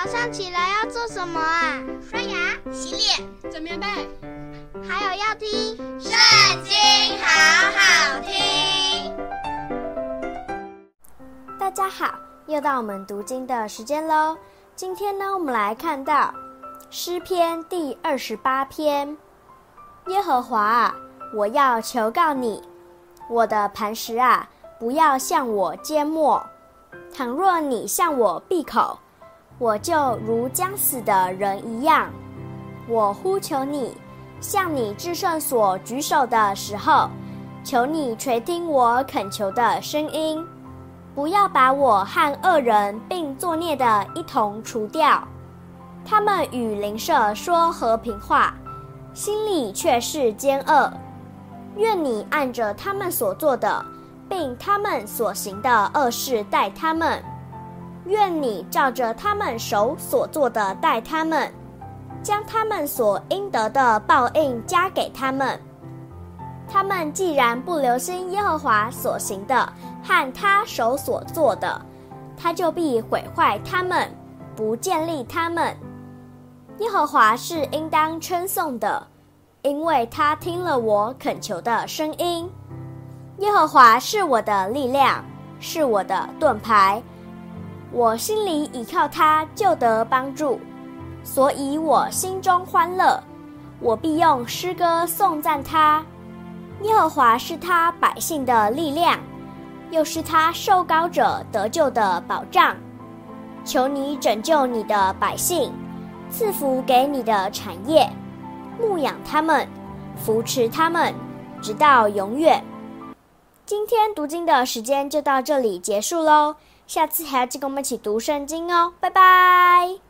早上起来要做什么啊？刷牙、洗脸、整棉被，还有要听《圣经》，好好听。大家好，又到我们读经的时间喽。今天呢，我们来看到诗篇第二十八篇。耶和华啊，我要求告你，我的磐石啊，不要向我缄默。倘若你向我闭口，我就如将死的人一样。我呼求你，向你至圣所举手的时候，求你垂听我恳求的声音，不要把我和恶人并作孽的一同除掉。他们与邻舍说和平话，心里却是奸恶。愿你按着他们所做的，并他们所行的恶事待他们，愿你照着他们手所做的待他们，将他们所应得的报应加给他们。他们既然不留心耶和华所行的和他手所做的，他就必毁坏他们，不建立他们。耶和华是应当称颂的，因为他听了我恳求的声音。耶和华是我的力量，是我的盾牌，我心里倚靠他，就得帮助，所以我心中欢乐，我必用诗歌颂赞他。耶和华是他百姓的力量，又是他受膏者得救的保障。求你拯救你的百姓，赐福给你的产业，牧养他们，扶持他们，直到永远。今天读经的时间就到这里结束喽，下次还要记得跟我们一起读圣经哦，拜拜。